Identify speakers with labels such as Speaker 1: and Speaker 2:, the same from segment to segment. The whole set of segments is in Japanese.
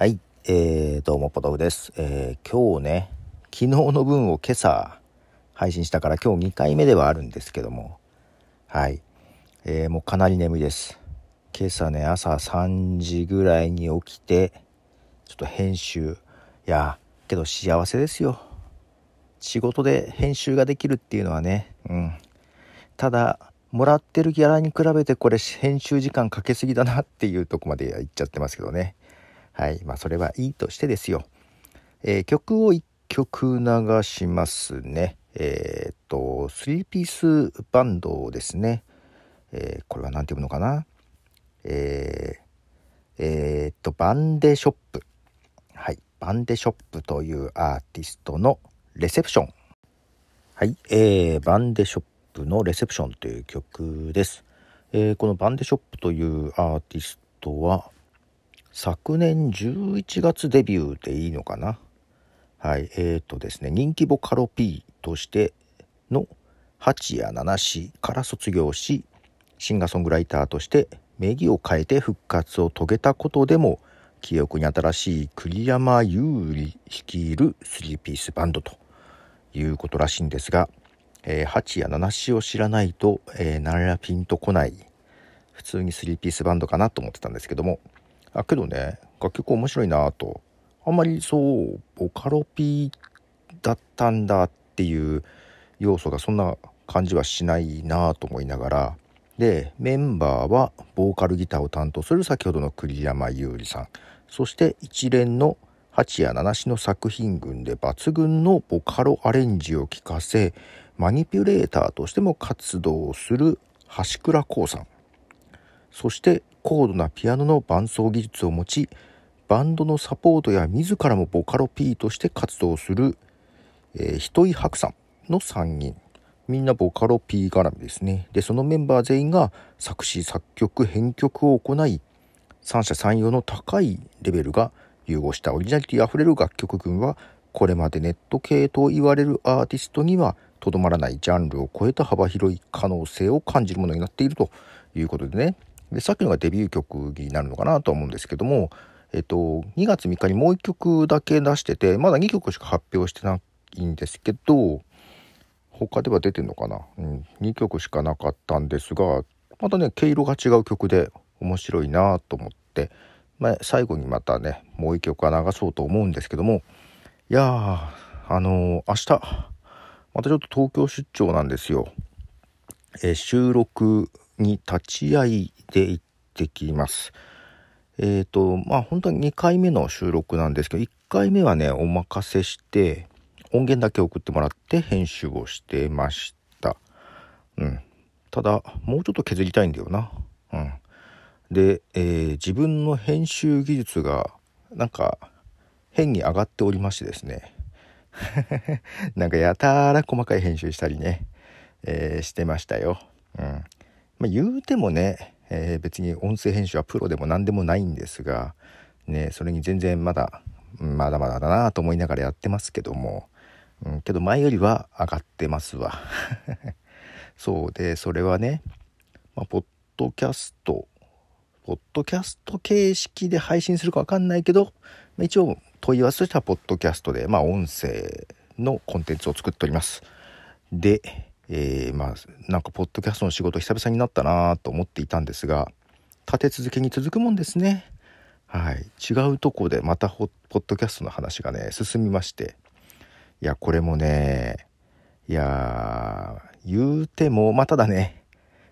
Speaker 1: はい、えー、どうもポトフです、えー今日ね昨日の分を今朝配信したから今日2回目ではあるんですけども。はい、えーもうかなり眠いです。今朝ね朝3時ぐらいに起きてちょっと編集。いやけど幸せですよ。仕事で編集ができるっていうのはねうん。ただもらってるギャラに比べてこれ編集時間かけすぎだなっていうとこまでいっちゃってますけどね。はい。まあそれはいいとしてですよ、えー曲を1曲流しますね。えーっと3ピースバンドですね、えーこれは何て読むのかな？えーえーっとバンデショップ。はい。バンデショップというアーティストのレセプション。はい、えーバンデショップのレセプションという曲です。えーこのバンデショップというアーティストは昨年11月デビューでいいのかな？はい、えーとですね、人気ボカロ P としての八谷七氏から卒業し、シンガーソングライターとして名義を変えて復活を遂げたことでも記憶に新しい栗山優里率いる3ピースバンドということらしいんですが、えー、八谷七氏を知らないと、えー、何らピンとこない。普通に3ピースバンドかなと思ってたんですけどもあけどね楽曲面白いなと。あんまりそうボカロ P だったんだっていう要素がそんな感じはしないなと思いながら。でメンバーはボーカルギターを担当する先ほどの栗山優里さん。そして一連の八谷七氏の作品群で抜群のボカロアレンジを聴かせマニピュレーターとしても活動する橋倉光さん。そして高度なピアノの伴奏技術を持ちバンドのサポートや自らもボカロ P として活動する、えー、人井白さんの3人。みんなボカロ P 絡みですね。でそのメンバー全員が作詞作曲編曲を行い三者三様の高いレベルが融合したオリジナリティあふれる楽曲群はこれまでネット系と言われるアーティストにはとどまらないジャンルを超えた幅広い可能性を感じるものになっているということでね。でさっきのがデビュー曲になるのかなと思うんですけども、えっと、2月3日にもう1曲だけ出しててまだ2曲しか発表してないんですけど他では出てんのかな、うん、2曲しかなかったんですがまたね毛色が違う曲で面白いなと思って、まあ、最後にまたねもう1曲は流そうと思うんですけどもいやーあのー明日またちょっと東京出張なんですよ。え収録に立ち会いで行ってきます。えっ、とまあ本当に2回目の収録なんですけど1回目はねお任せして音源だけ送ってもらって編集をしてました。うん。ただもうちょっと削りたいんだよな。うん。で、えー自分の編集技術がなんか変に上がっておりましてですね。なんかやたら細かい編集したりね、えーしてましたよ。うん。まあ、言うてもね、えー別に音声編集はプロでも何でもないんですが、ね、それに全然まだ、まだまだだなと思いながらやってますけども、うん、けど前よりは上がってますわ。そうで、それはね、まあ、ポッドキャスト、ポッドキャスト形式で配信するかわかんないけど、まあ一応問い合わせとしてはポッドキャストで、まあ音声のコンテンツを作っております。で、えーまあなんかポッドキャストの仕事久々になったなと思っていたんですが、立て続けに続くもんですね。はい。違うとこでまたポッドキャストの話がね、進みまして。いや、これもね、いや、言うても、まあただね、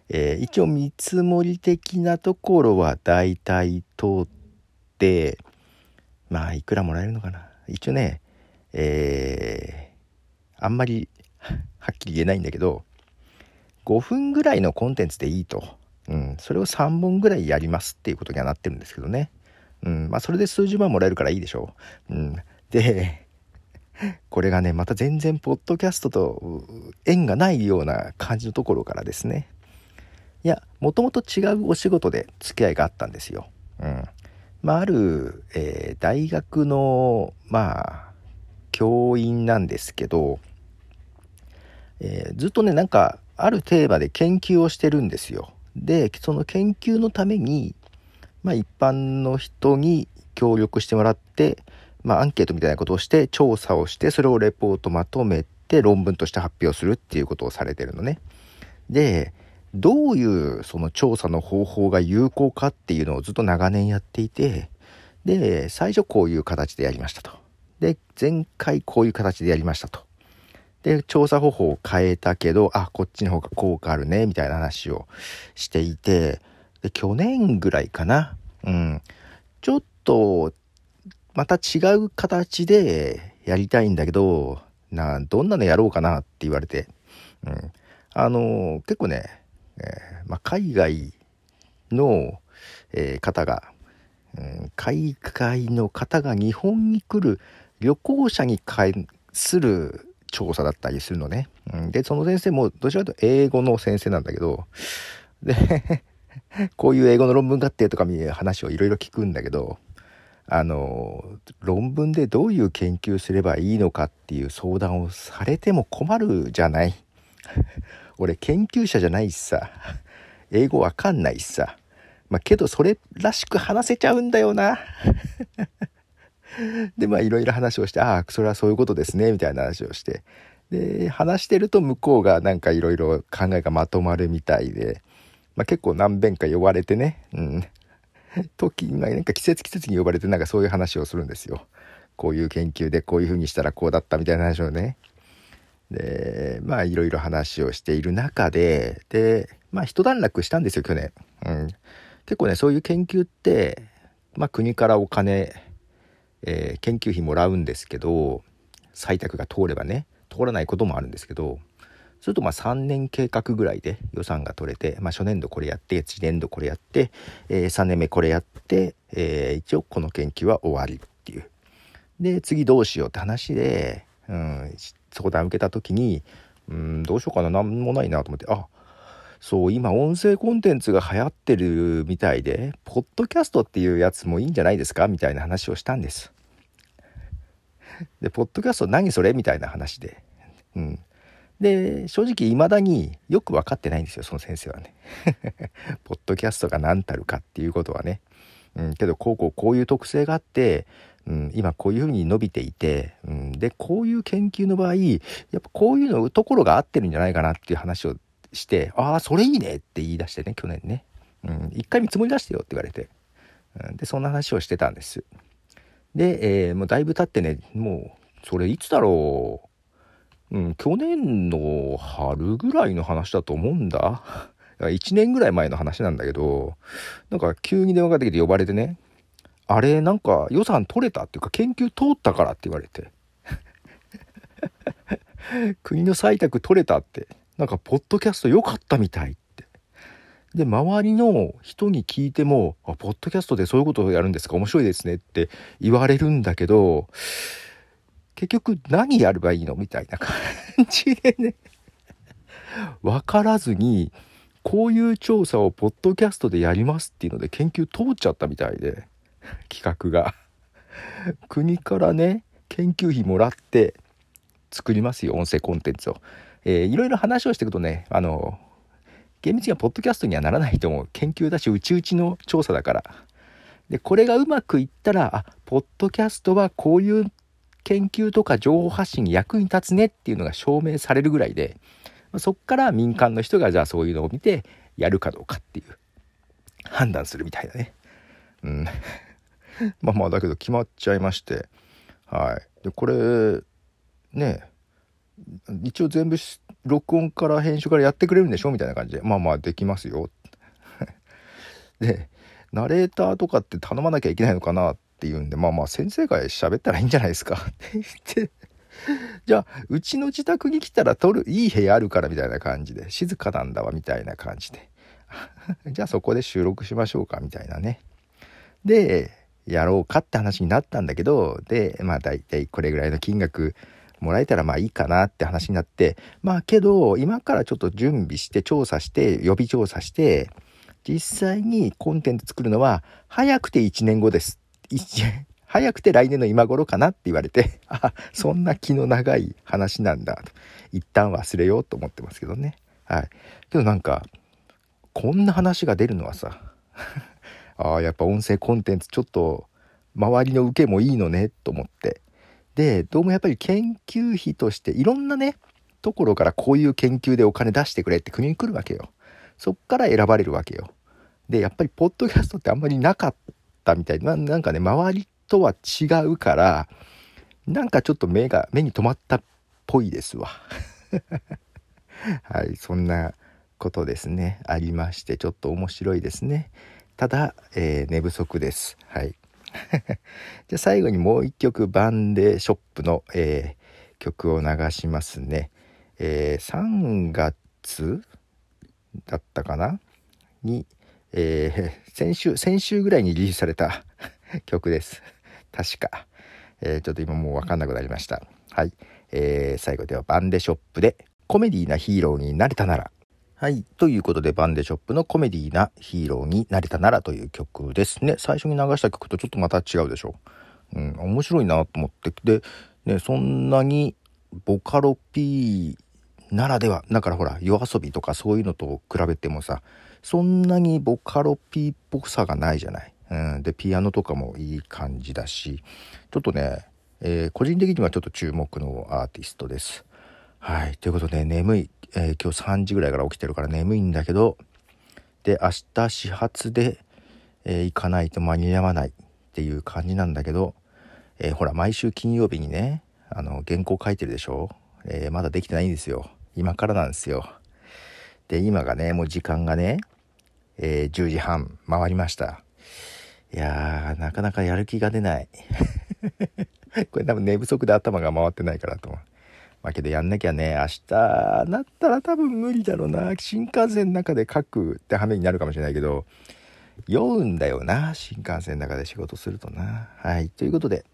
Speaker 1: えー一応見積もり的なところは大体通って、まあいくらもらえるのかな。一応ね、えーあんまり はっきり言えないんだけど、5分ぐらいのコンテンツでいいと。うん、それを3本ぐらいやりますっていうことにはなってるんですけどね。うん、まあそれで数十万もらえるからいいでしょう。うん、で、これがね、また全然ポッドキャストと縁がないような感じのところからですね。いや、もともと違うお仕事で付き合いがあったんですよ。うん。まあ、ある、えー大学の、まあ、教員なんですけど、えーずっとね、なんか、あるテーマで研究をしてるんですよ。で、その研究のために、まあ、一般の人に協力してもらって、まあ、アンケートみたいなことをして調査をしてそれをレポートまとめて論文として発表するっていうことをされてるのね。でどういうその調査の方法が有効かっていうのをずっと長年やっていてで最初こういう形でやりましたと。で前回こういう形でやりましたと。で調査方法を変えたけどあこっちの方が効果あるねみたいな話をしていてで去年ぐらいかな。うん。ちょっとまた違う形でやりたいんだけどなどんなのやろうかなって言われて、うん、あの結構ね、えー、まあ、海外の、えー、方が、うん、海外の方が日本に来る旅行者に関する調査だったりするのね。でその先生もどちらかというと英語の先生なんだけどで こういう英語の論文があってとかいう話をいろいろ聞くんだけどあの論文でどういう研究すればいいのかっていう相談をされても困るじゃない。俺研究者じゃないしさ。英語わかんないしさ。まあけどそれらしく話せちゃうんだよな。でまあいろいろ話をしてああそれはそういうことですねみたいな話をしてで話してると向こうがなんかいろいろ考えがまとまるみたいで、まあ、結構何遍か呼ばれてね、うん、時になんか季節季節に呼ばれてなんかそういう話をするんですよ。こういう研究でこういうふうにしたらこうだったみたいな話をね。でまあいろいろ話をしている中ででまあ一段落したんですよ去年。うん、結構ねそういう研究って、まあ、国からお金、えー、研究費もらうんですけど採択が通ればね通らないこともあるんですけどするとまあ3年計画ぐらいで予算が取れて、まあ、初年度これやって次年度これやって、えー、3年目これやって、えー、一応この研究は終わりっていう。で次どうしようって話で、うん、相談受けた時に、うん、どうしようかな何もないなと思ってあそう今音声コンテンツが流行ってるみたいでポッドキャストっていうやつもいいんじゃないですか？みたいな話をしたんです。でポッドキャスト何それ？みたいな話で。うん、で正直未だによく分かってないんですよその先生はね。ポッドキャストが何たるかっていうことはね。うん、けどこうこうこういう特性があって、うん、今こういうふうに伸びていて、うん、でこういう研究の場合やっぱこういうのところが合ってるんじゃないかなっていう話をして「ああそれいいね」って言い出してね去年ね、うん、一回見積もり出してよって言われて、うん、でそんな話をしてたんです。で、えー、もうだいぶ経ってねもうそれいつだろううん、去年の春ぐらいの話だと思うんだ。1年ぐらい前の話なんだけど、なんか急に電話がかってきて呼ばれてね、あれなんか予算取れたっていうか研究通ったからって言われて。国の採択取れたって、なんかポッドキャスト良かったみたいって。で、周りの人に聞いても、あ、ポッドキャストでそういうことをやるんですか？面白いですねって言われるんだけど、結局何やればいいの？みたいな感じでね。分からずにこういう調査をポッドキャストでやりますっていうので研究通っちゃったみたいで企画が。国からね研究費もらって作りますよ音声コンテンツを、えー、いろいろ話をしていくとねあの厳密にはポッドキャストにはならないと思う研究だしうちうちの調査だからでこれがうまくいったらあポッドキャストはこういう研究とか情報発信に役に立つねっていうのが証明されるぐらいでそっから民間の人がじゃあそういうのを見てやるかどうかっていう判断するみたいなね。うん。まあまあだけど決まっちゃいましてはい。でこれね一応全部録音から編集からやってくれるんでしょみたいな感じでまあまあできますよ。でナレーターとかって頼まなきゃいけないのかなって言うんで、まあまあ先生が喋ったらいいんじゃないですかって言って、じゃあ、うちの自宅に来たら撮る、いい部屋あるからみたいな感じで、静かなんだわみたいな感じで。じゃあそこで収録しましょうかみたいなね。で、やろうかって話になったんだけど、で、まあ大体これぐらいの金額もらえたらまあいいかなって話になって、まあけど、今からちょっと準備して調査して、予備調査して、実際にコンテンツ作るのは早くて1年後です 早くて来年の今頃かなって言われて、あ、そんな気の長い話なんだと。一旦忘れようと思ってますけどね。はい。けどなんか、こんな話が出るのはさ、ああ、やっぱ音声コンテンツちょっと、周りの受けもいいのねと思ってでどうもやっぱり研究費としていろんなねところからこういう研究でお金出してくれって国に来るわけよ。そっから選ばれるわけよ。でやっぱりポッドキャストってあんまりなかったみたいな。なんかね周りとは違うからなんかちょっと目が目に留まったっぽいですわ。はいそんなことですね。ありましてちょっと面白いですね。ただ、えー、寝不足です。はい。じゃあ最後にもう一曲バンデショップの、えー、曲を流しますね。えー、3月だったかな？に、えー、先週、先週ぐらいにリリースされた 曲です。確か。え、ちょっと今もうわかんなくなりました。はい。え、最後ではバンデショップでコメディーなヒーローになれたならはい。ということで、バンデショップのコメディーなヒーローになれたならという曲ですね。最初に流した曲とちょっとまた違うでしょ。うん、面白いなと思って。で、ね、そんなにボカロ P ならでは、だからほら、夜遊びとかそういうのと比べてもさ、そんなにボカロ P っぽさがないじゃない。うん、で、ピアノとかもいい感じだし、ちょっとね、えー、個人的にはちょっと注目のアーティストです。はい。ということで、眠い。えー、今日3時ぐらいから起きてるから眠いんだけどで明日始発で、えー、行かないと間に合わないっていう感じなんだけど、えー、ほら毎週金曜日にねあの原稿書いてるでしょ、えまだできてないんですよ。今からなんですよ。で今がねもう時間がね、え10時半回りました。いやーなかなかやる気が出ない。これ多分寝不足で頭が回ってないからと思う。わけどやんなきゃね、明日なったら多分無理だろうな。新幹線の中で書くって羽目になるかもしれないけど、酔うんだよな。新幹線の中で仕事するとな。はい。ということで、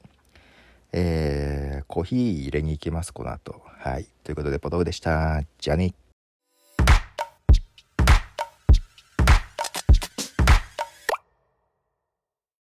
Speaker 1: えー、コーヒー入れに行きます、この後。はい。ということで、ポトフでした。じゃあね。